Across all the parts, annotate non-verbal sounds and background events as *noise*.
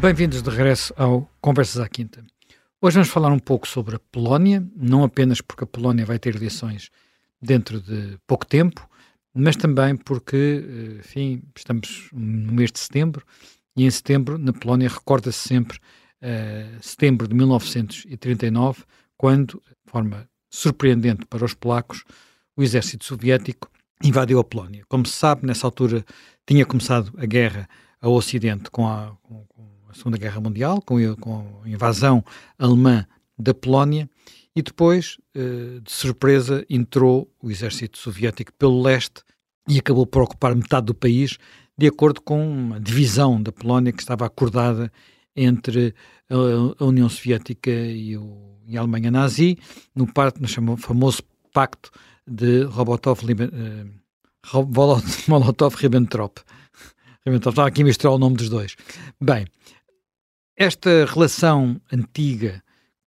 Bem-vindos de regresso ao Conversas à Quinta. Hoje vamos falar um pouco sobre a Polónia, não apenas porque a Polónia vai ter eleições dentro de pouco tempo, mas também porque, eh, enfim, estamos no mês de setembro e em setembro, na Polónia, recorda-se sempre uh, setembro de 1939, quando, de forma surpreendente para os polacos, o exército soviético invadiu a Polónia. Como se sabe, nessa altura tinha começado a guerra ao Ocidente com a, com, com Segunda Guerra Mundial, com, com, a invasão alemã da Polónia, e depois, eh, de surpresa, entrou o exército soviético pelo leste e acabou por ocupar metade do país, de acordo com uma divisão da Polónia que estava acordada entre a, União Soviética e, a Alemanha nazi, no, parte, no famoso pacto de *laughs* Molotov-Ribbentrop. Ribbentrop, estava aqui a misturar o nome dos dois. Bem, esta relação antiga,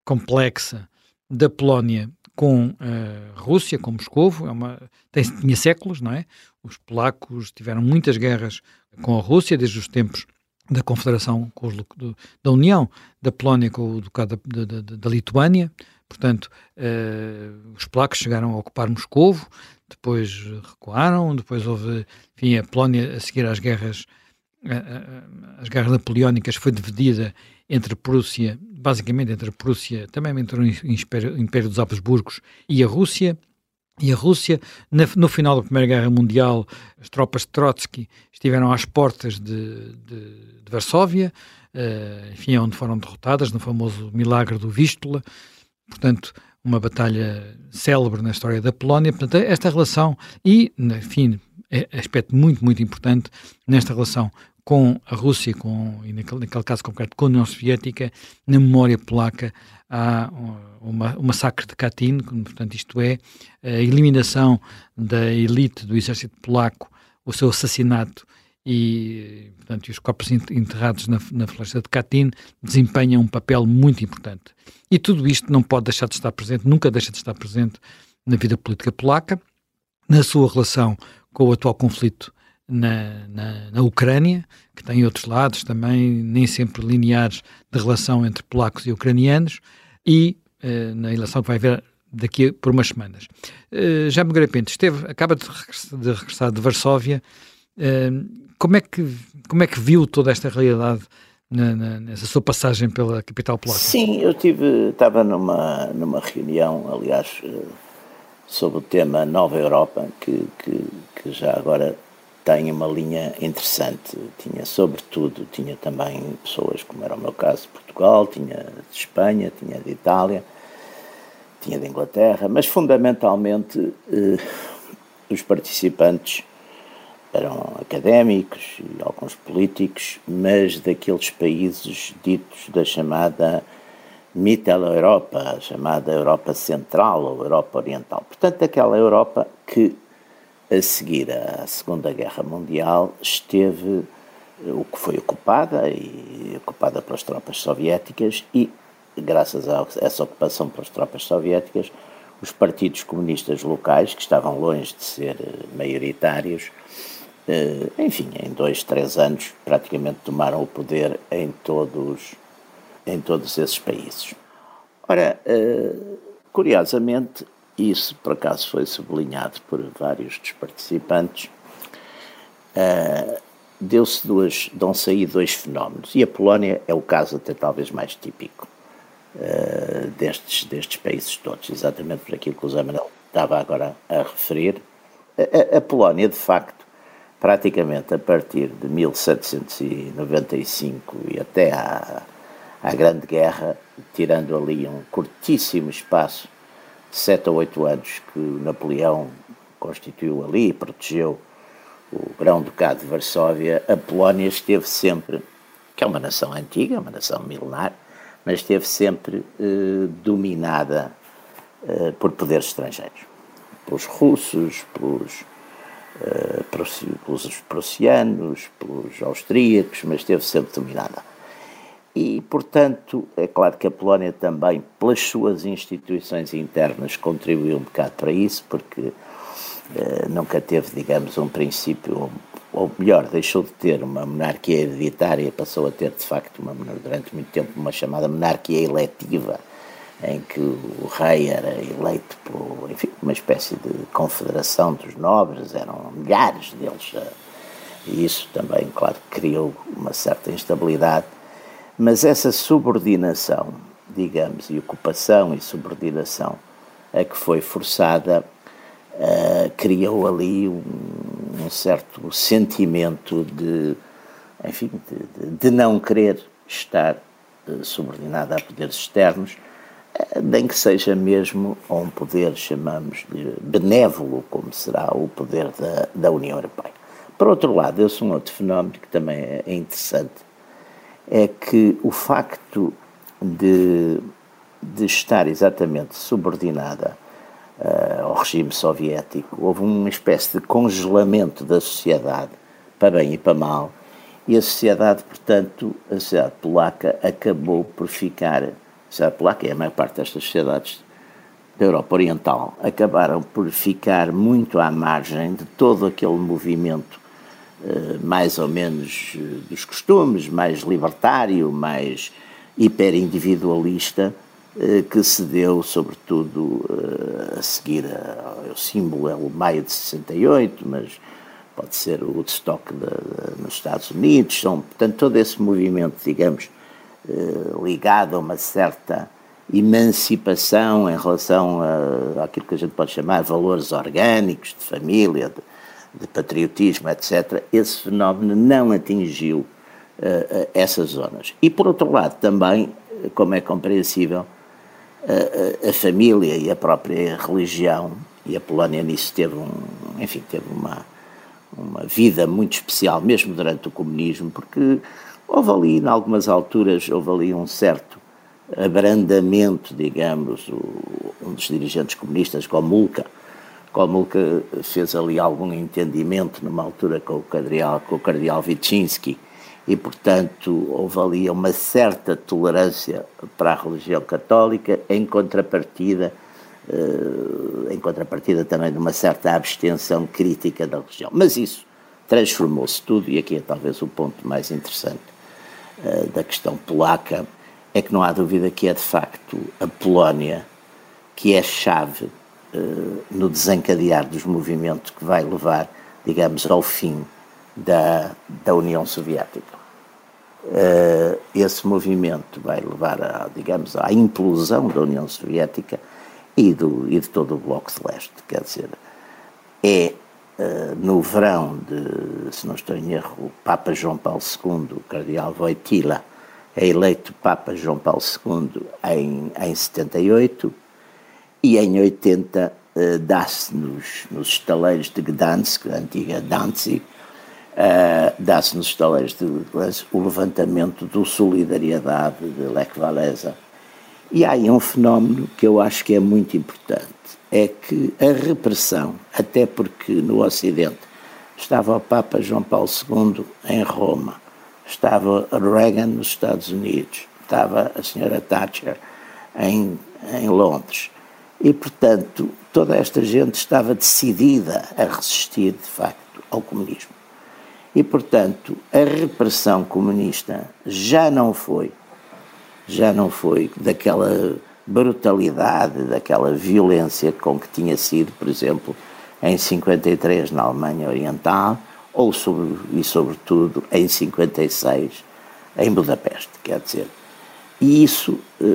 complexa, da Polónia com a Rússia, com Moscou, é uma, tem, tinha séculos, não é? Os polacos tiveram muitas guerras com a Rússia, desde os tempos da Confederação os, do, da União da Polónia com o Ducado da, da, da Lituânia. Portanto, uh, os polacos chegaram a ocupar Moscovo, depois recuaram, depois houve, enfim, a Polónia a seguir às guerras as guerras napoleónicas foi dividida entre Prússia, basicamente entre Prússia, também entre o Império, dos Habsburgos e a Rússia. E a Rússia, no final da Primeira Guerra Mundial, as tropas de Trotsky estiveram às portas de, de, de Varsóvia, uh, enfim, onde foram derrotadas, no famoso Milagre do Vístula. Portanto, uma batalha célebre na história da Polónia. Portanto, esta relação, e, enfim, é aspecto muito, muito importante nesta relação com a Rússia, com, e naquele, naquele caso concreto com a União Soviética, na memória polaca há uma, o massacre de Katyn, portanto isto é, a eliminação da elite do exército polaco, o seu assassinato e, portanto, os corpos enterrados na, na floresta de Katyn desempenham um papel muito importante. E tudo isto não pode deixar de estar presente, nunca deixa de estar presente na vida política polaca, na sua relação com o atual conflito na, na, na, Ucrânia, que tem outros lados também, nem sempre lineares, de relação entre polacos e ucranianos, e uh, na eleição que vai haver daqui por umas semanas. Uh, já me Pinto esteve, acaba de regressar de, regressar de Varsóvia. Uh, como, é que, como é que viu toda esta realidade na, na, nessa sua passagem pela capital polaca? Sim, eu tive, estava numa, numa reunião, aliás, sobre o tema Nova Europa, que, que, que já agora tem uma linha interessante. Tinha, sobretudo, tinha também pessoas, como era o meu caso, de Portugal, tinha de Espanha, tinha de Itália, tinha de Inglaterra, mas fundamentalmente eh, os participantes eram académicos e alguns políticos, mas daqueles países ditos da chamada Mitteleuropa, chamada Europa Central ou Europa Oriental. Portanto, aquela Europa que a seguir à Segunda Guerra Mundial, esteve o que foi ocupada e ocupada pelas tropas soviéticas e graças a essa ocupação pelas tropas soviéticas, os partidos comunistas locais, que estavam longe de ser eh, maioritários, eh, enfim, em dois, três anos praticamente tomaram o poder em todos, em todos esses países. Ora, curiosamente, isso por acaso foi sublinhado por vários dos participantes, uh, deu-se duas, dão-se aí dois fenómenos, e a Polónia é o caso até talvez mais típico uh, destes, destes países todos, exatamente por aquilo que o Zé Manuel estava agora a referir. A, a Polónia, de facto, praticamente a partir de 1795 e até à, à Grande Guerra, tirando ali um curtíssimo espaço sete ou oito anos que Napoleão constituiu ali e protegeu o Grão-Ducado de Varsóvia, a Polónia esteve sempre, que é uma nação antiga, uma nação milenar, mas esteve sempre eh, dominada eh, por poderes estrangeiros, pelos russos, pelos, eh, pelos prussianos, pelos austríacos, mas esteve sempre dominada. E, portanto, é claro que a Polónia também, pelas suas instituições internas, contribuiu um bocado para isso, porque eh, nunca teve, digamos, um princípio ou melhor, deixou de ter uma monarquia hereditária passou a ter, de facto, uma, durante muito tempo, uma chamada monarquia eletiva, em que o rei era eleito por, enfim, uma espécie de confederação dos nobres, eram milhares deles, eh, e isso também, claro, criou uma certa instabilidade, mas essa subordinação, digamos, e ocupação e subordinação a que foi forçada, uh, criou ali um, um, certo sentimento de, enfim, de, de não querer estar uh, subordinada a poderes externos, uh, nem que seja mesmo a um poder, chamamos de benévolo, como será o poder da, da União Europeia. Por outro lado, esse é um outro fenómeno que também é interessante, é que o facto de, de estar exatamente subordinada uh, ao regime soviético, houve uma espécie de congelamento da sociedade, para bem e para mal, e a sociedade, portanto, a sociedade polaca acabou por ficar, a sociedade polaca e a maior parte destas sociedades da Europa Oriental, acabaram por ficar muito à margem de todo aquele movimento mais ou menos eh, dos costumes, mais libertário, mais hiperindividualista, eh, que se deu, sobretudo, eh, a seguir ao símbolo, é o maio de 68, mas pode ser o Woodstock nos Estados Unidos, são, portanto, todo esse movimento, digamos, eh, ligado a uma certa emancipação em relação a, àquilo que a gente pode chamar valores orgânicos, de família, de, de patriotismo, etc., esse fenómeno não atingiu uh, essas zonas. E, por outro lado, também, como é compreensível, a, a, família e a própria religião, e a Polónia nisso teve, um, enfim, teve uma, uma vida muito especial, mesmo durante o comunismo, porque houve ali, em algumas alturas, houve ali um certo abrandamento, digamos, o, um dos dirigentes comunistas, Gomulka, Gomulka fez ali algum entendimento numa altura com o cardeal, com o cardeal Wyszynski, e, portanto, houve ali uma certa tolerância para a religião católica, em contrapartida, eh, em contrapartida também de uma certa abstenção crítica da religião. Mas isso transformou-se tudo, e aqui é talvez o ponto mais interessante eh, da questão polaca, é que não há dúvida que é de facto a Polónia que é chave no desencadear dos movimentos que vai levar, digamos, ao fim da, da União Soviética. Uh, esse movimento vai levar, a, digamos, à implosão da União Soviética e, do, e de todo o Bloco de Leste. Quer dizer, é uh, no verão de, se não estou em erro, o Papa João Paulo II, o Cardeal Wojtyla, é eleito Papa João Paulo II em, em 78 e em 80 uh, dá-se nos, nos estaleiros de Gdansk, a antiga Danzig, uh, dá-se nos estaleiros de Gdansk o levantamento do Solidariedade de Lech Walesa. E há aí um fenómeno que eu acho que é muito importante, é que a repressão, até porque no Ocidente estava o Papa João Paulo II em Roma, estava Reagan nos Estados Unidos, estava a senhora Thatcher em, em Londres. E, portanto, toda esta gente estava decidida a resistir, de facto, ao comunismo. E, portanto, a repressão comunista já não foi, já não foi daquela brutalidade, daquela violência com que tinha sido, por exemplo, em 53 na Alemanha Oriental, ou sobre, e sobretudo em 56 em Budapeste, quer dizer. E isso, eh,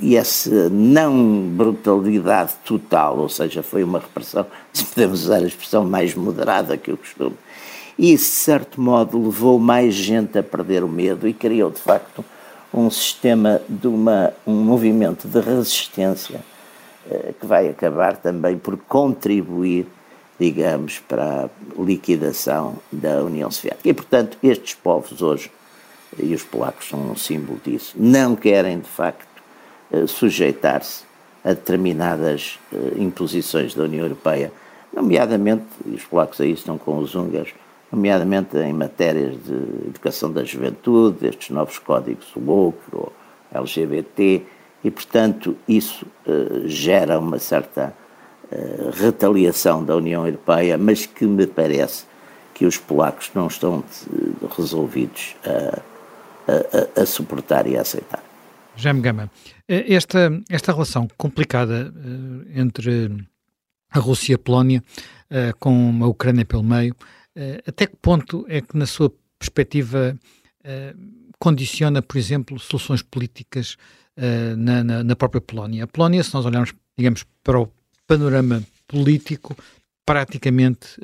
e essa não brutalidade total, ou seja, foi uma repressão, se podemos usar a expressão mais moderada que eu costumo, e isso, de certo modo, levou mais gente a perder o medo e criou, de facto, um sistema de uma, um movimento de resistência eh, que vai acabar também por contribuir, digamos, para a liquidação da União Soviética. E, portanto, estes povos hoje, e os polacos são um símbolo disso, não querem, de facto, sujeitar-se a determinadas eh, imposições da União Europeia, nomeadamente, e os polacos aí estão com os húngaros, nomeadamente em matérias de educação da juventude, estes novos códigos woke ou LGBT, e, portanto, isso uh, gera uma certa retaliação da União Europeia, mas que me parece que os polacos não estão resolvidos a, a, a suportar e a aceitar. Jaime Gama, esta, esta relação complicada uh, entre a Rússia e a Polónia, uh, com a Ucrânia pelo meio, até que ponto é que, na sua perspectiva, condiciona, por exemplo, soluções políticas na, na, na, própria Polónia? A Polónia, se nós olharmos, digamos, para o panorama político, praticamente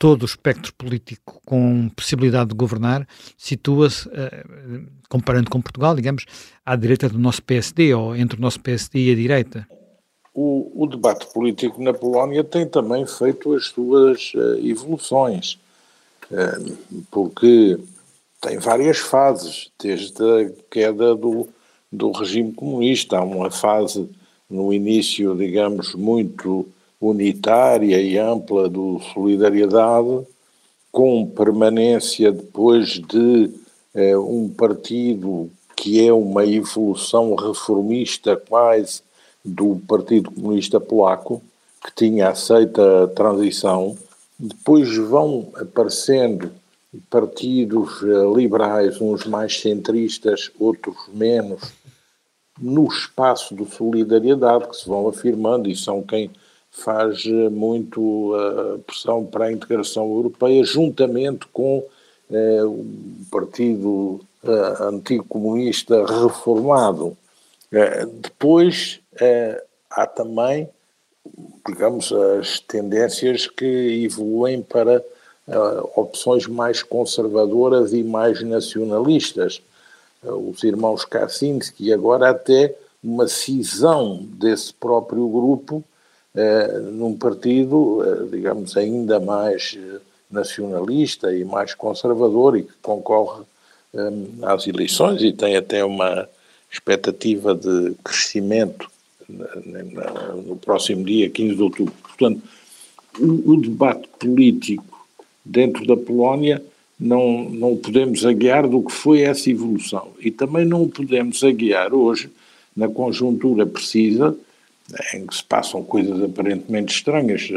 todo o espectro político com possibilidade de governar situa-se, uh, comparando com Portugal, digamos, à direita do nosso PSD ou entre o nosso PSD e a direita? O, o debate político na Polónia tem também feito as suas uh, evoluções, uh, porque tem várias fases, desde a queda do, do regime comunista. Há uma fase no início, digamos, muito unitária e ampla do Solidariedade, com permanência depois de eh, um partido que é uma evolução reformista quase do Partido Comunista Polaco, que tinha aceita a transição. Depois vão aparecendo partidos eh, liberais, uns mais centristas, outros menos, no espaço do Solidariedade, que se vão afirmando e são quem faz eh, muito uh, pressão para a integração europeia, juntamente com uh, o Partido uh, Antigo Comunista reformado. depois há também, digamos, as tendências que evoluem para opções mais conservadoras e mais nacionalistas. os irmãos Kaczynski, agora até uma cisão desse próprio grupo eh, num partido, eh, digamos, ainda mais eh, nacionalista e mais conservador e que concorre às eleições e tem até uma expectativa de crescimento no próximo dia, 15 de outubro. Portanto, o debate político dentro da Polónia não, não podemos aguiar do que foi essa evolução. E também não podemos aguiar hoje, na conjuntura precisa, em que se passam coisas aparentemente estranhas.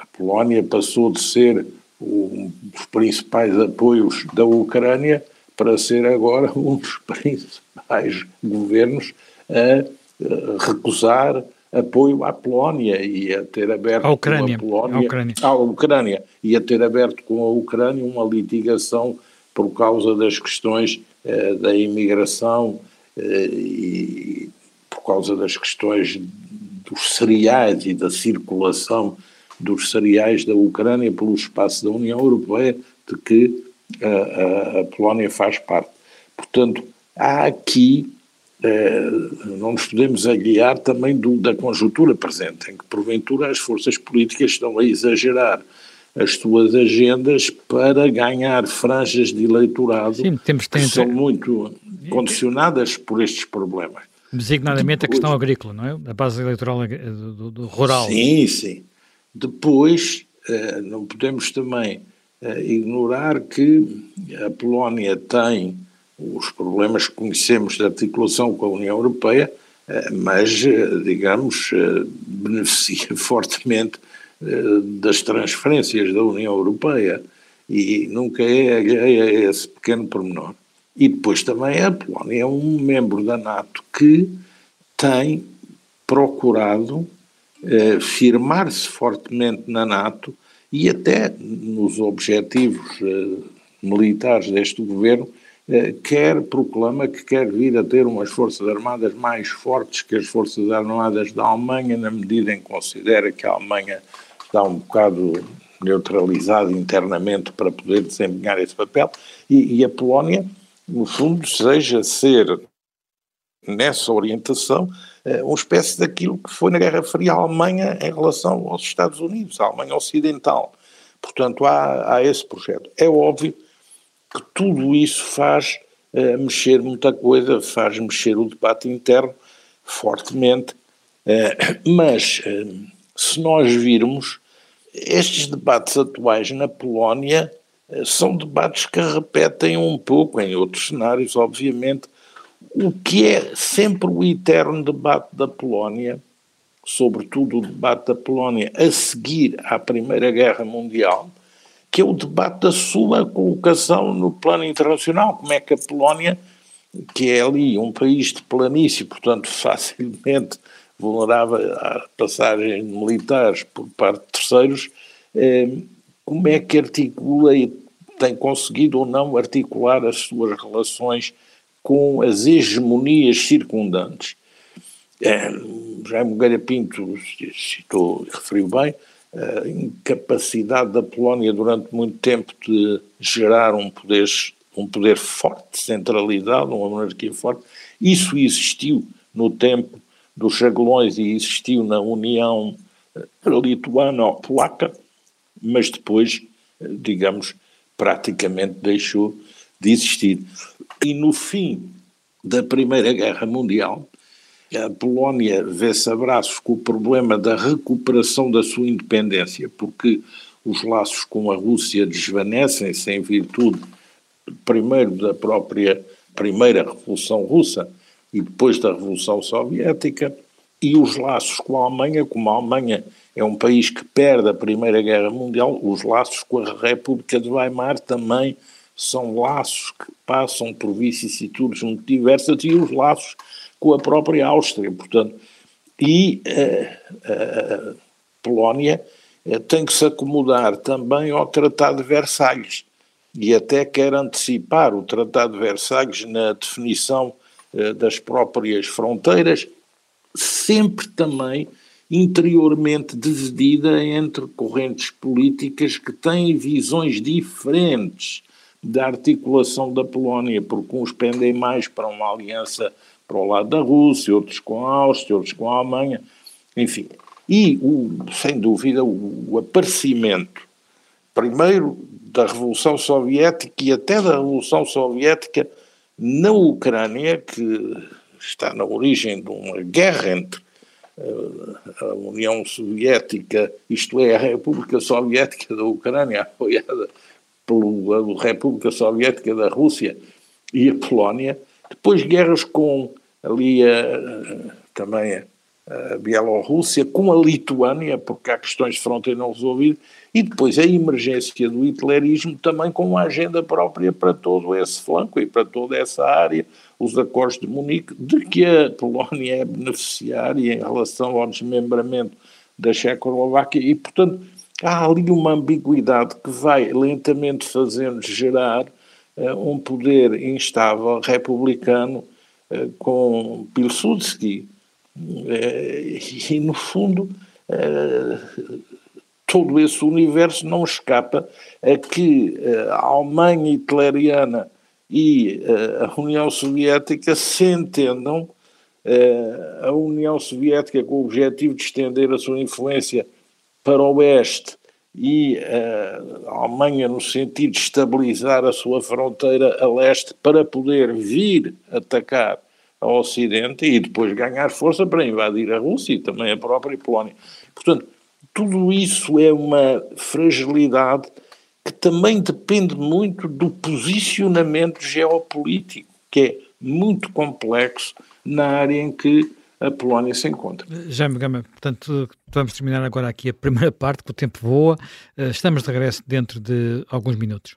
A Polónia passou de ser um dos principais apoios da Ucrânia para ser agora *laughs* um dos principais governos a recusar apoio à Polónia e a ter aberto a Ucrânia, a Polónia, a Ucrânia. à Ucrânia e a ter aberto com a Ucrânia uma litigação por causa das questões eh, da imigração eh, e causa das questões dos cereais e da circulação dos cereais da Ucrânia pelo espaço da União Europeia, de que a, a, a Polónia faz parte. Portanto, há aqui, eh, não nos podemos aliar também do, da conjuntura presente, em que porventura as forças políticas estão a exagerar as suas agendas para ganhar franjas de eleitorado Sim, temos, que são muito condicionadas por estes problemas. Designadamente Depois, a questão agrícola, não é? A base eleitoral do, do rural. Sim, sim. Depois, eh, não podemos também eh, ignorar que a Polónia tem os problemas que conhecemos de articulação com a União Europeia, eh, mas, digamos, beneficia *laughs* fortemente das transferências da União Europeia e nunca é a esse pequeno pormenor. E depois também a Polónia é um membro da NATO que tem procurado eh, firmar-se fortemente na NATO e até nos objetivos eh, militares deste governo, eh, quer proclama que quer vir a ter umas forças armadas mais fortes que as forças armadas da Alemanha, na medida em que considera que a Alemanha está um bocado neutralizada internamente para poder desempenhar esse papel, e, e a Polónia no fundo, seja ser, nessa orientação, eh, uma espécie daquilo que foi na Guerra Fria a Alemanha em relação aos Estados Unidos, a Alemanha Ocidental. Portanto, há, há esse projeto. É óbvio que tudo isso faz uh, mexer muita coisa, faz mexer o debate interno fortemente, uh, mas uh, se nós virmos estes debates atuais na Polónia são debates que repetem um pouco, em outros cenários, obviamente, o que é sempre o eterno debate da Polónia, sobretudo o debate da Polónia a seguir à Primeira Guerra Mundial, que é o debate da sua colocação no plano internacional, como é que a Polónia, que é ali um país de planície, portanto facilmente vulnerável a passagens militares por parte de terceiros, eh, como é que articula e tem conseguido ou não articular as suas relações com as hegemonias circundantes. É, Jaime Pinto citou e referiu bem a incapacidade da Polónia durante muito tempo de gerar um poder, um poder forte, centralizado, uma monarquia forte. Isso existiu no tempo dos Jagelões e existiu na União eh, Lituano-Polaca, mas depois, digamos, praticamente deixou de existir. E no fim da Primeira Guerra Mundial, a Polónia vê-se a braços com o problema da recuperação da sua independência, porque os laços com a Rússia desvanecem-se em virtude, primeiro, da própria Primeira Revolução Russa e depois da Revolução Soviética, e os laços com a Alemanha, como a Alemanha é um país que perde a Primeira Guerra Mundial, os laços com a República de Weimar também são laços que passam por vicissitudes muito diversas e os laços com a própria Áustria, portanto, e a, eh, a Polónia eh, tem que se acomodar também ao Tratado de Versalhes e até quer antecipar o Tratado de Versalhes na definição eh, das próprias fronteiras, sempre também interiormente dividida entre correntes políticas que têm visões diferentes da articulação da Polónia, porque uns pendem mais para uma aliança para o lado da Rússia, outros com a Áustria, outros com a Alemanha, enfim. E, o, sem dúvida, o, o aparecimento, primeiro da Revolução Soviética e até da Revolução Soviética na Ucrânia, que está na origem de uma guerra entre a União Soviética, isto é, a República Soviética da Ucrânia, apoiada pela República Soviética da Rússia e a Polónia, depois guerras com ali a, também a Bielorrússia, com a Lituânia, porque há questões de fronteira não resolvidas, e depois a emergência do hitlerismo também com uma agenda própria para todo esse flanco e para toda essa área, os acordos de Munique, de que a Polónia é beneficiária em relação ao desmembramento da Checoslováquia e, portanto, há ali uma ambiguidade que vai lentamente fazendo gerar uh, um poder instável republicano uh, com Pilsudski. Uh, e, no fundo, todo esse universo não escapa a que a Alemanha hitleriana e a União Soviética se entendam, a União Soviética com o objetivo de estender a sua influência para o oeste e a Alemanha no sentido de estabilizar a sua fronteira a leste para poder vir atacar ao Ocidente e depois ganhar força para invadir a Rússia e também a própria Polónia. Portanto, tudo isso é uma fragilidade que também depende muito do posicionamento geopolítico, que é muito complexo na área em que a Polónia se encontra. Jaime Gama, portanto, vamos terminar agora aqui a primeira parte, que o tempo voa. Eh, estamos de regresso dentro de alguns minutos.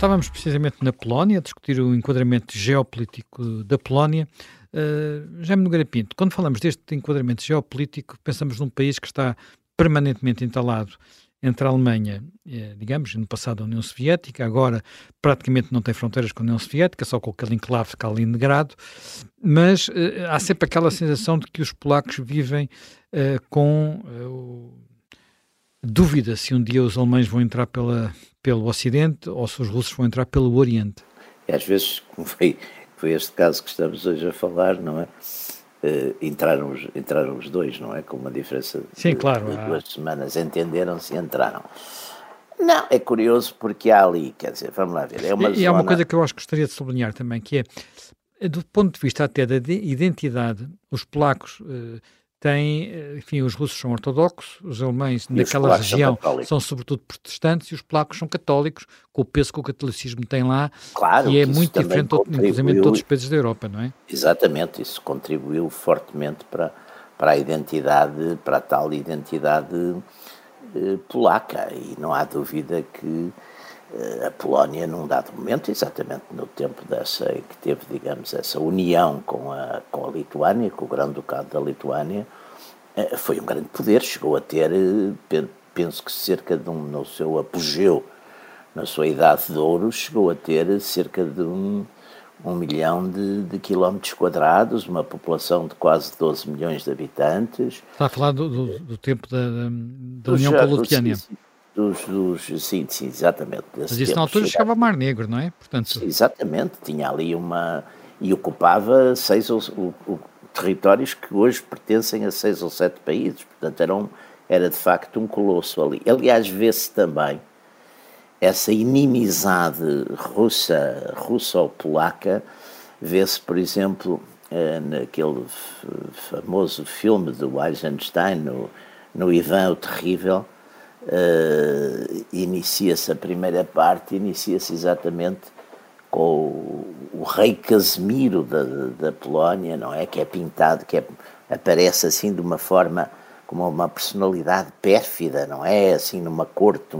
Estávamos precisamente na Polónia a discutir o enquadramento geopolítico da Polónia. Uh, Jaime Nogueira Pinto, quando falamos deste enquadramento geopolítico, pensamos num país que está permanentemente entalado entre a Alemanha, eh, digamos, no passado a União Soviética, agora praticamente não tem fronteiras com a União Soviética, só com aquele enclave de Kaliningrado, mas eh, há sempre aquela sensação de que os polacos vivem com dúvida se um dia os alemães vão entrar pela, pelo Ocidente ou se os russos vão entrar pelo Oriente. E às vezes, como foi, foi este caso que estamos hoje a falar, não é? Uh, entraram, os, entraram os dois, não é? Com uma diferença Sim, de, claro, de duas semanas, entenderam-se e entraram. Não, é curioso porque há ali, quer dizer, vamos lá ver. É uma e, zona... há uma coisa que eu acho que gostaria de sublinhar também, que é, do ponto de vista até da identidade, os polacos uh, têm, eh, enfim, os russos são ortodoxos, os alemães e naquela região são, são, sobretudo protestantes e os polacos são católicos, com o peso que o catolicismo tem lá, claro, e é muito diferente, inclusive, de todos os países da Europa, não é? Exatamente, isso contribuiu fortemente para, para a identidade, para a tal identidade eh, polaca, e não há dúvida que a Polónia, num dado momento, exatamente no tempo dessa que teve, digamos, essa união com a, com a Lituânia, com o Grande Ducado da Lituânia, eh, foi um grande poder, chegou a ter, penso que cerca de um, no seu apogeu, na sua idade de ouro, chegou a ter cerca de um, um milhão de, de, quilómetros quadrados, uma população de quase 12 milhões de habitantes. Está a falar do, do, do tempo da, da União com a Lituânia. Dos, dos, sim, sim, exatamente. Mas isso na altura chegava Mar Negro, não é? Portanto... Exatamente, tinha ali uma. e ocupava seis ou, o, o, territórios que hoje pertencem a seis ou sete países, portanto era, um, era de facto um colosso ali. Aliás, vê-se também essa inimizade russa, russo-polaca, vê-se, por exemplo, eh, naquele famoso filme do Eisenstein, no, no Ivan o Terrível, uh, inicia-se a primeira parte, inicia-se exatamente com o, o, rei Casimiro da, da Polónia, não é? Que é pintado, que é, aparece assim de uma forma, como uma personalidade pérfida, não é? Assim numa corte,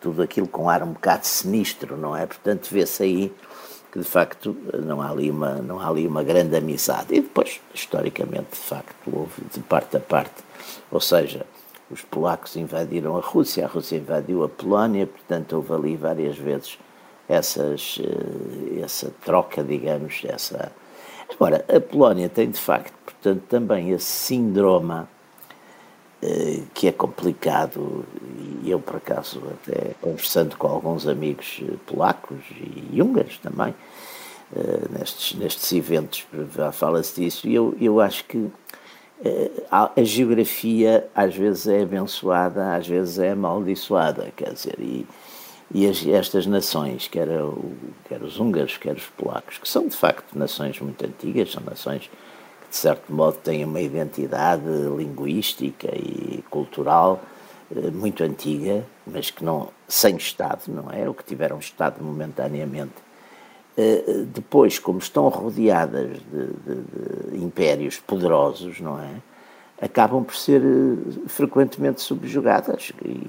tudo aquilo com ar um bocado sinistro, não é? Portanto, vê-se aí que de facto não há ali uma não há ali uma grande amizade e depois historicamente de facto houve de parte a parte ou seja os polacos invadiram a Rússia, a Rússia invadiu a Polónia, portanto houve ali várias vezes essas, eh, essa troca, digamos, essa... Agora, a Polónia tem de facto, portanto, também esse síndrome eh, que é complicado, e eu por acaso até conversando com alguns amigos eh, polacos e húngaros também, nestes, nestes eventos, fala-se disso, e eu, eu acho que a, geografia às vezes é abençoada, às vezes é amaldiçoada, quer dizer, e, e as, estas nações, quer, o, quer os húngaros, quer os polacos, que são de facto nações muito antigas, são nações que de certo modo têm uma identidade linguística e cultural eh, muito antiga, mas que não, sem Estado, não é? O que tiveram Estado momentaneamente eh, depois, como estão rodeadas de, de, de, impérios poderosos, não é? Acabam por ser eh, frequentemente subjugadas. E,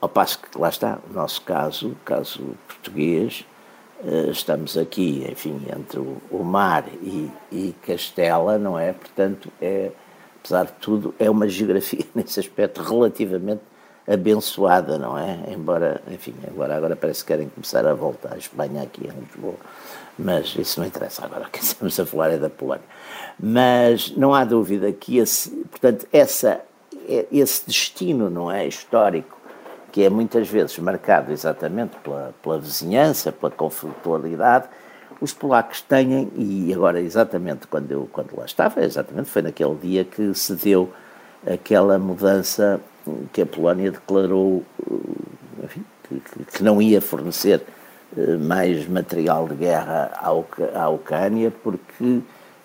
ao passo que, lá está, o nosso caso, o caso português, eh, estamos aqui, enfim, entre o, mar e, e Castela, não é? Portanto, é, apesar de tudo, é uma geografia *laughs* nesse aspecto relativamente abençoada, não é? Embora, enfim, agora, agora parece que querem começar a voltar à Espanha aqui em Lisboa, mas isso não interessa agora, o *laughs* que estamos a falar é da Polónia. Mas não há dúvida que esse, portanto, essa, esse destino, não é, histórico, que é muitas vezes marcado exatamente pela, pela vizinhança, pela conflitualidade, os polacos têm, e agora exatamente quando eu quando lá estava, exatamente foi naquele dia que se deu aquela mudança que a Polónia declarou eh, enfim, que, que, não ia fornecer eh, mais material de guerra à Ucrânia porque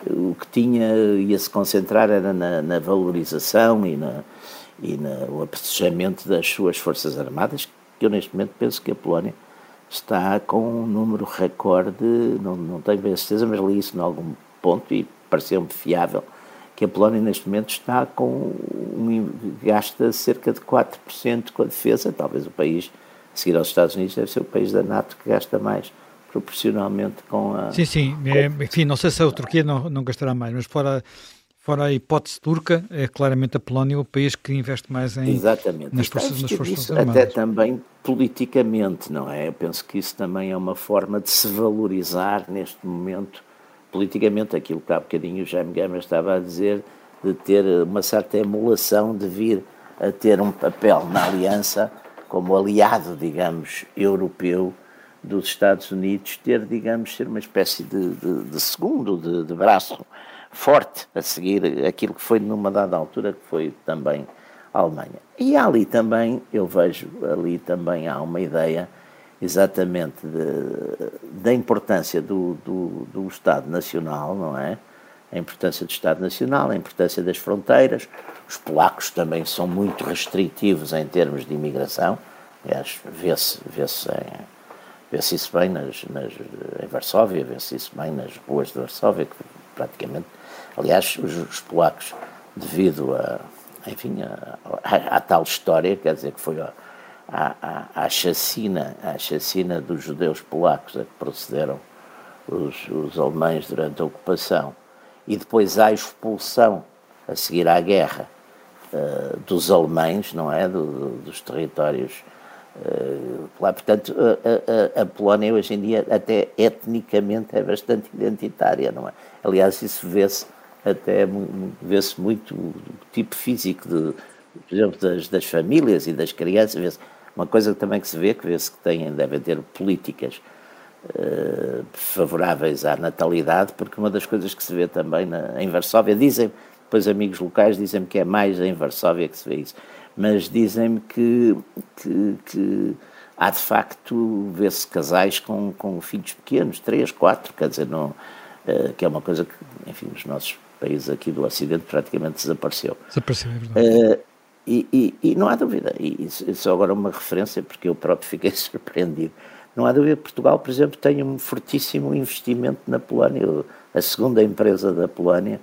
o que tinha ia se concentrar era na, na valorização e, na, e no apreciamento das suas forças armadas, que eu neste momento penso que a Polónia está com um número recorde, não, não tenho bem certeza, mas li isso em algum ponto e pareceu-me fiável, que a Polónia neste momento está com um, gasta cerca de 4% com a defesa, talvez o país, a seguir aos Estados Unidos, deve ser o país da NATO que gasta mais proporcionalmente com a... Sim, sim. É, enfim, não sei se a Turquia não, não gastará mais, mas fora, fora a hipótese turca, é claramente a Polónia o país que investe mais em, Exatamente. nas forças, nas forças isso, armadas. Até também politicamente, não é? Eu penso que isso também é uma forma de se valorizar neste momento politicamente aquilo que há bocadinho o Jaime Gama estava a dizer, de ter uma certa emulação de vir a ter um papel na aliança como aliado, digamos, europeu dos Estados Unidos ter, digamos, ser uma espécie de, de, de segundo, de, de, braço forte a seguir aquilo que foi numa dada altura, que foi também a Alemanha. E ali também, eu vejo, ali também há uma ideia exatamente da importância do, do, do Estado Nacional, não é? A importância do Estado Nacional, a importância das fronteiras. Os polacos também são muito restritivos em termos de imigração. Aliás, vê-se vê vê isso bem nas, nas, em Varsóvia, vê-se isso bem nas ruas de Varsóvia, que praticamente. Aliás, os, os polacos, devido a, enfim, a, a, a, tal história, quer dizer, que foi a, a, a, chacina, a chacina dos judeus polacos a que procederam os, os alemães durante a ocupação, e depois à expulsão, a seguir à guerra, uh, dos alemães, não é? Do, do, dos territórios uh, lá. Portanto, a, a, a, Polónia hoje em dia, até etnicamente, é bastante identitária, não é? Aliás, isso vê-se até vê-se muito o tipo físico de, por exemplo, das, das famílias e das crianças, uma coisa também que se vê, que vê-se que têm, devem ter políticas uh, favoráveis à natalidade, porque uma das coisas que se vê também na, em Varsóvia, dizem, depois amigos locais dizem-me que é mais em Varsóvia que se vê isso, mas dizem-me que, que, que, há de facto, vê-se casais com, com filhos pequenos, três, quatro, quer dizer, não, uh, que é uma coisa que, enfim, nos nossos países aqui do Ocidente praticamente desapareceu. Desapareceu, é verdade. Uh, e, e, e, não há dúvida, e isso, isso agora é uma referência, porque eu próprio fiquei *laughs* surpreendido. Não há dúvida que Portugal, por exemplo, tem um fortíssimo investimento na Polónia. A segunda empresa da Polónia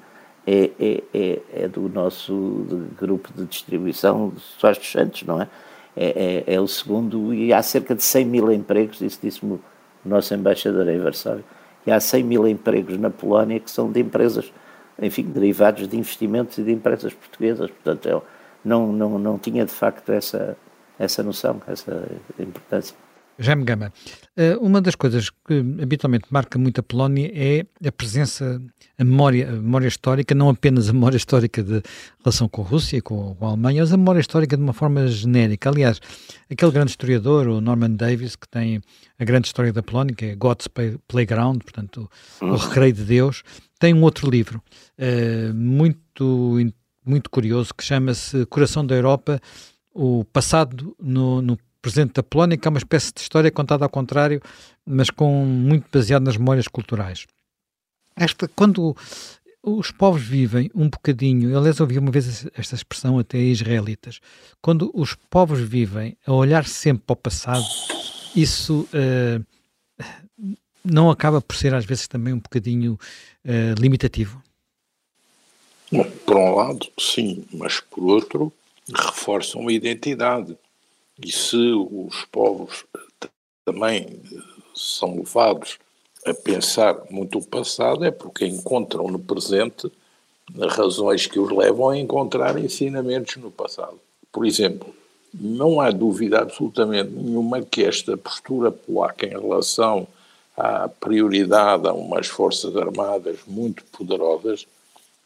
é, é, é, é do nosso grupo de distribuição Soares dos Santos, não é? É, é? é, o segundo, e há cerca de 100 mil empregos, isso disse-me o nosso embaixador em Varsóvia, e há 100 mil empregos na Polónia que são de empresas, enfim, derivados de investimentos e de empresas portuguesas. Portanto, é não, não, não tinha de facto essa, essa noção, essa importância. Jaime Gama, eh, uma das coisas que habitualmente marca muito a Polónia é a presença, a memória, a memória histórica, não apenas a memória histórica de relação com a Rússia, com, a Alemanha, mas a memória histórica de uma forma genérica. Aliás, aquele grande historiador, o Norman Davis, que tem a grande história da Polónia, que é God's Playground, portanto, o, o Recreio de Deus, tem um outro livro uh, muito muito curioso que chama-se Coração da Europa, o passado no, no, presente da Polónia, que é uma espécie de história contada ao contrário, mas com muito baseado nas memórias culturais. Esta, quando os povos vivem um bocadinho, aliás, ouvi uma vez esta expressão até israelitas, quando os povos vivem a olhar sempre para o passado, isso uh, não acaba por ser às vezes também um bocadinho uh, limitativo? Por um lado, sim, mas por outro, reforçam a identidade. E se os povos também são levados a pensar muito o passado, é porque encontram no presente razões que os levam a encontrar ensinamentos no passado. Por exemplo, não há dúvida absolutamente nenhuma que esta postura polaca em relação à prioridade a umas forças armadas muito poderosas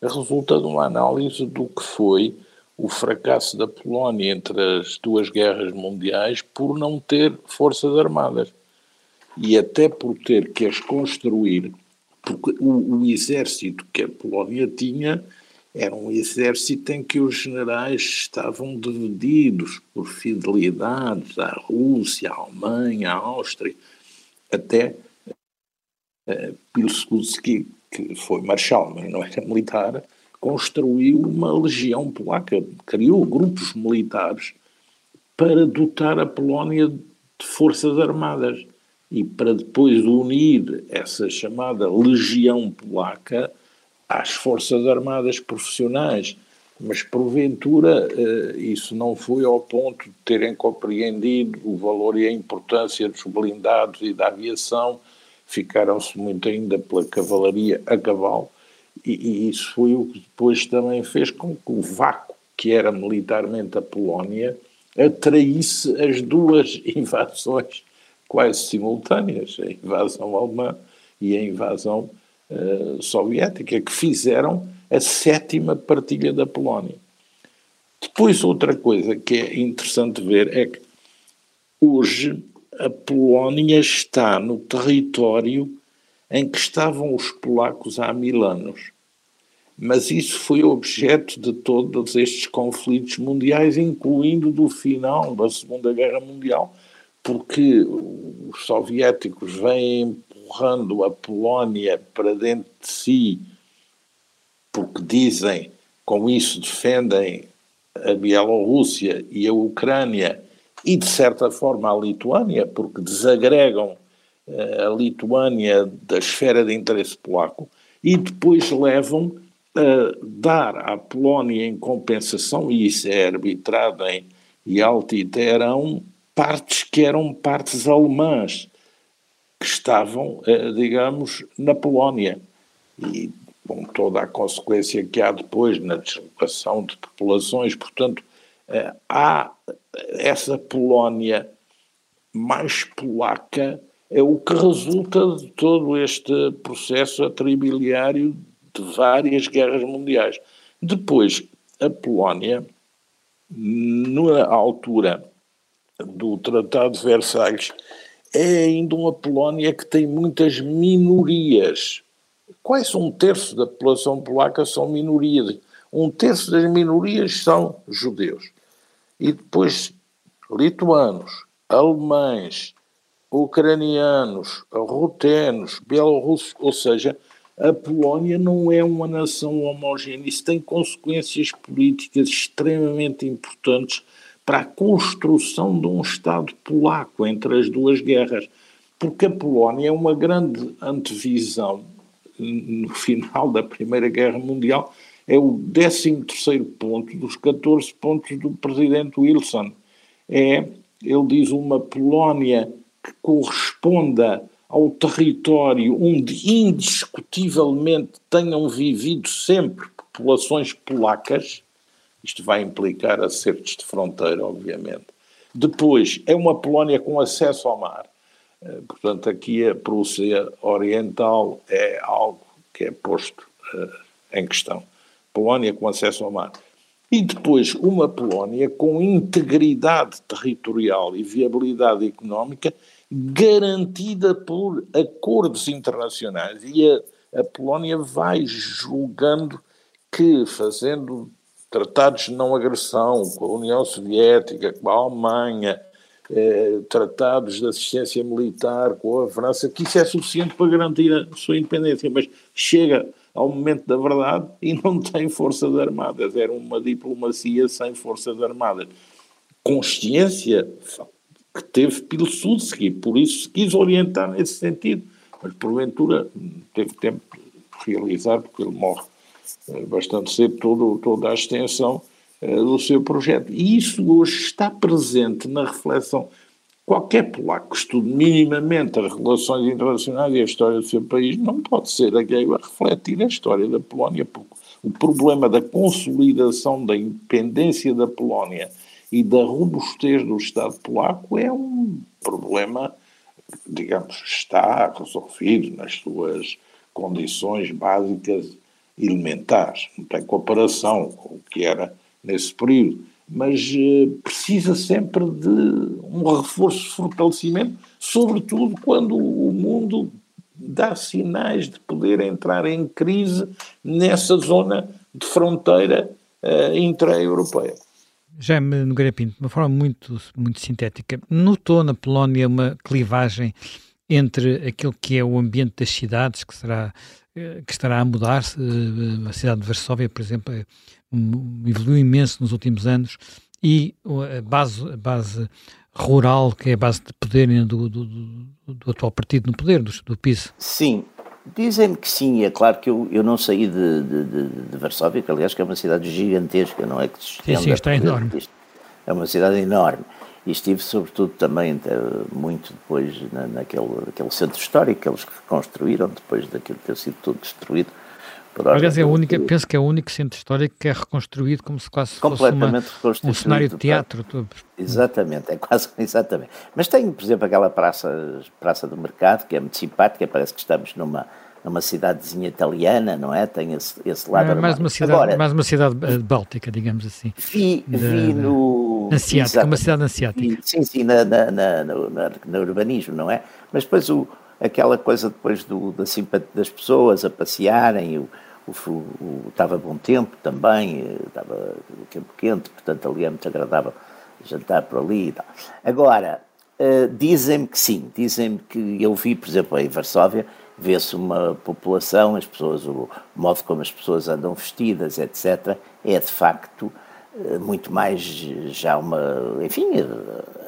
resulta de uma análise do que foi o fracasso da Polónia entre as duas guerras mundiais por não ter forças armadas. E até por ter que as construir, porque o, o exército que a Polónia tinha era um exército em que os generais estavam divididos por fidelidades à Rússia, à Alemanha, à Áustria, até uh, Pilsudski que foi marechal, mas não era militar, construiu uma legião polaca, criou grupos militares para dotar a Polónia de forças armadas e para depois unir essa chamada legião polaca às forças armadas profissionais. Mas porventura eh, isso não foi ao ponto de terem compreendido o valor e a importância dos blindados e da aviação ficaram-se muito ainda pela cavalaria a cavalo, e, e, isso foi o que depois também fez com que o vácuo que era militarmente a Polónia atraísse as duas *laughs* invasões quase simultâneas, a invasão alemã e a invasão uh, soviética, que fizeram a sétima partilha da Polónia. Depois, outra coisa que é interessante ver é que hoje a Polónia está no território em que estavam os polacos há mil anos. Mas isso foi objeto de todos estes conflitos mundiais, incluindo do final da Segunda Guerra Mundial, porque os soviéticos vêm empurrando a Polónia para dentro de si, porque dizem, com isso defendem a Bielorrússia e a Ucrânia e, de certa forma, a Lituânia, porque desagregam eh, a Lituânia da esfera de interesse polaco e depois levam a dar à Polónia em compensação, e isso é arbitrado em Yalta e Teherão, partes que eram partes alemãs, que estavam, eh, digamos, na Polónia. E com toda a consequência que há depois na deslocação de populações, portanto, há essa Polónia mais polaca é o que resulta de todo este processo atribiliário de várias guerras mundiais. Depois, a Polónia, na altura do Tratado de Versalhes, é ainda uma Polónia que tem muitas minorias. Quase um terço da população polaca são minorias. Um terço das minorias são judeus. E depois lituanos, alemães, ucranianos, rutenos, belorussos, ou seja, a Polónia não é uma nação homogénea. Isso tem consequências políticas extremamente importantes para a construção de um Estado polaco entre as duas guerras. Porque a Polónia é uma grande antevisão, no final da Primeira Guerra Mundial, é o 13 ponto dos 14 pontos do presidente Wilson. É, ele diz, uma Polónia que corresponda ao território onde indiscutivelmente tenham vivido sempre populações polacas, isto vai implicar acertos de fronteira, obviamente. Depois, é uma Polónia com acesso ao mar. Eh, portanto, aqui a Prússia Oriental é algo que é posto uh, em questão. Polónia com acesso ao mar. E depois, uma Polónia com integridade territorial e viabilidade económica garantida por acordos internacionais. E a, a Polónia vai julgando que, fazendo tratados de não agressão com a União Soviética, com a Alemanha, eh, tratados de assistência militar com a França, que isso é suficiente para garantir a sua independência, mas chega ao momento da verdade e não tem forças armadas, era uma diplomacia sem forças armadas. Consciência que teve Pilsudski, por isso se quis orientar nesse sentido, mas porventura teve tempo de realizar, porque ele morre eh, bastante cedo, todo, toda a extensão eh, do seu projeto. E isso hoje está presente na reflexão. Qualquer polaco que estude minimamente as relações internacionais e a história do seu país não pode ser aquele a refletir a história da Polónia, porque o problema da consolidação da independência da Polónia e da robustez do Estado polaco é um problema, digamos, está resolvido nas suas condições básicas elementares. Não tem comparação com o que era nesse período. Mas eh, precisa sempre de um reforço, fortalecimento, sobretudo quando o mundo dá sinais de poder entrar em crise nessa zona de fronteira uh, intra-europeia. Jaime Nogueira Pinto, de uma forma muito, muito sintética, notou na Polónia uma clivagem entre aquilo que é o ambiente das cidades, que, será, eh, que estará a mudar-se, a cidade de Varsóvia, por exemplo, é, evoluiu imenso nos últimos anos, e a base, a base rural, que é a base de poder do, do, do, do atual partido no poder, do, do PIS. Sim, Dizem-me que sim, é claro que eu, eu não saí de, de, de, de Varsóvia, que aliás que é uma cidade gigantesca, não é que se Sim, sim, está enorme. É uma cidade enorme. E estive sobretudo também muito depois na, naquele, naquele centro histórico que eles construíram, depois daquilo ter sido tudo destruído. Aliás, é a única, penso que é o único centro histórico que é reconstruído como se quase fosse uma, um cenário de teatro. Exatamente, é quase, *laughs* exatamente. Mas tem, por exemplo, aquela praça, praça do mercado, que é muito simpática, parece que estamos numa, numa cidadezinha italiana, não é? Tem esse, esse lado. É, mais, uma cidade, Agora, mais uma cidade eh, báltica, digamos assim. Vi, da, vi no. Asiática, uma cidade asiática. Sim, sim, na, na, na, no, no urbanismo, não é? Mas depois o, aquela coisa depois do, da simpatia das pessoas a passearem, o, o, estava bom tempo também, eh, estava o tempo quente, portanto ali é muito agradável jantar por ali e tal. Agora, uh, dizem-me que sim, dizem-me que eu vi, por exemplo, em Varsóvia, vê-se uma população, as pessoas, o modo como as pessoas andam vestidas, etc., é de facto uh, muito mais já uma, enfim,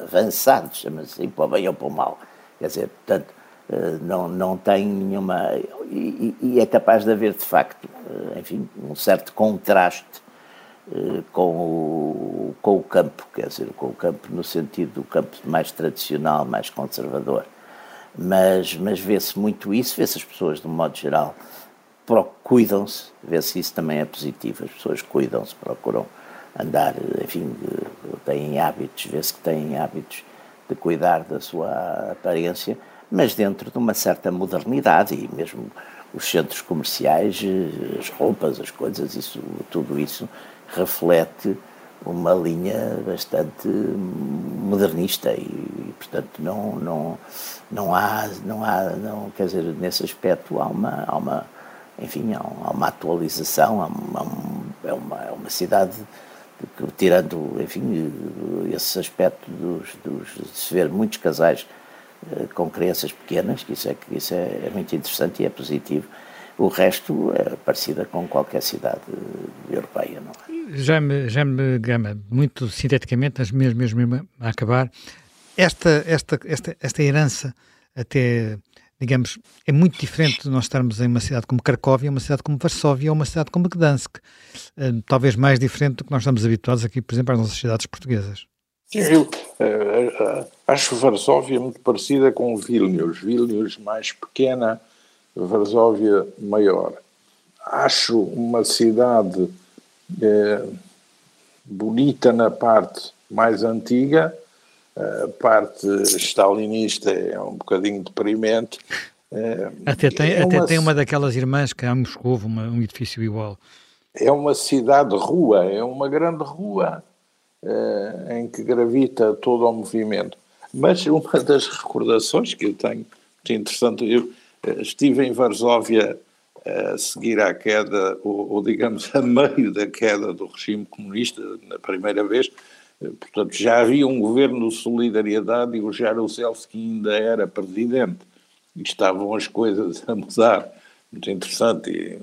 avançado, chama-se para o bem ou para o mal. Quer dizer, portanto, não, não tem nenhuma. E, e, é capaz de haver, de facto, enfim, um certo contraste eh, com o, com o campo, quer dizer, com o campo no sentido do campo mais tradicional, mais conservador. Mas, mas vê-se muito isso, vê-se as pessoas, de um modo geral, cuidam-se, vê-se isso também é positivo, as pessoas cuidam-se, procuram andar, enfim, têm hábitos, vê-se que têm hábitos de cuidar da sua aparência, mas dentro de uma certa modernidade e mesmo os centros comerciais, eh, as roupas, as coisas, isso, tudo isso reflete uma linha bastante modernista e, portanto não não não há não há não quer dizer nesse aspecto há uma há uma enfim há uma atualização há uma, é uma é uma cidade que, tirando enfim esse aspecto dos, dos de se ver muitos casais eh, com crianças pequenas que isso é que isso é, é muito interessante e é positivo o resto é parecida com qualquer cidade europeia não é? Jaime, Jaime Gama, muito sinteticamente, mas mesmo, mesmo a acabar, esta, esta, esta, esta herança até, digamos, é muito diferente de nós estarmos em uma cidade como Cracóvia, uma cidade como Varsóvia ou uma cidade como Gdansk. Uh, talvez mais diferente do que nós estamos habituados aqui, por exemplo, às nossas cidades portuguesas. Eu uh, acho Varsóvia muito parecida com Vilnius. Vilnius mais pequena, Varsóvia maior. Acho uma cidade é, bonita na parte mais antiga, a parte stalinista é um bocadinho deprimente. Até tem, é até uma, tem uma daquelas irmãs que há em Moscou, uma, um edifício igual. É uma cidade-rua, é uma grande rua é, em que gravita todo o movimento. Mas uma *laughs* das recordações que eu tenho, muito interessante, eu é, estive em Varsóvia a seguir à queda, ou, ou, digamos a meio da queda do regime comunista, na primeira vez, portanto já havia um governo de solidariedade e o Jaruzelski ainda era presidente, e estavam as coisas *laughs* a mudar, muito interessante, e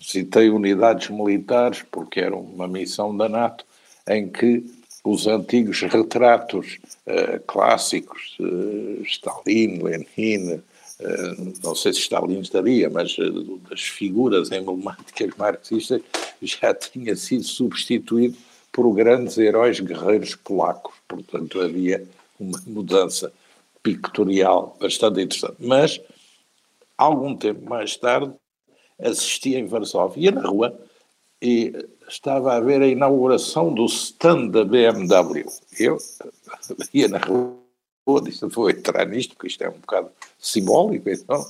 citei unidades militares, porque era uma missão da NATO, em que os antigos retratos uh, clássicos, uh, Stalin, Lenin, eh, não sei se Stalin estaria, mas eh, das figuras emblemáticas marxistas já *laughs* tinha sido substituído por grandes heróis guerreiros polacos. Portanto, havia uma mudança pictorial bastante interessante. Mas, algum tempo mais tarde, assisti em Varsóvia, ia na rua, e estava a ver a inauguração do stand da BMW. Eu ia na rua disse, vou entrar nisto, porque isto é um bocado simbólico, então.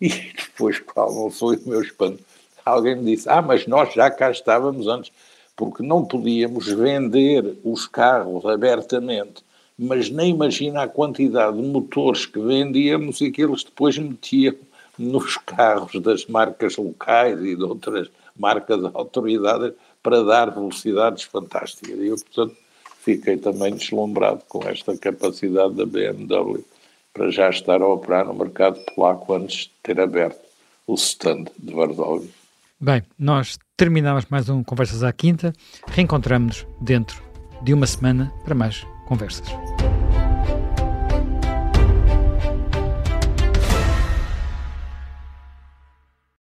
E depois, qual não foi o meu espanto? Alguém me disse, ah, mas nós já cá estávamos antes, porque não podíamos vender os carros abertamente, mas nem imagina a quantidade de motores que vendíamos e que eles depois metiam nos carros das marcas locais e de outras marcas de autoridade para dar velocidades fantásticas. E eu, portanto, fiquei também deslumbrado com esta capacidade da BMW para já estar a operar no mercado polaco antes de ter aberto o stand de Varsóvia. Bem, nós terminamos mais um Conversas à Quinta. Reencontramos-nos dentro de uma semana para mais conversas.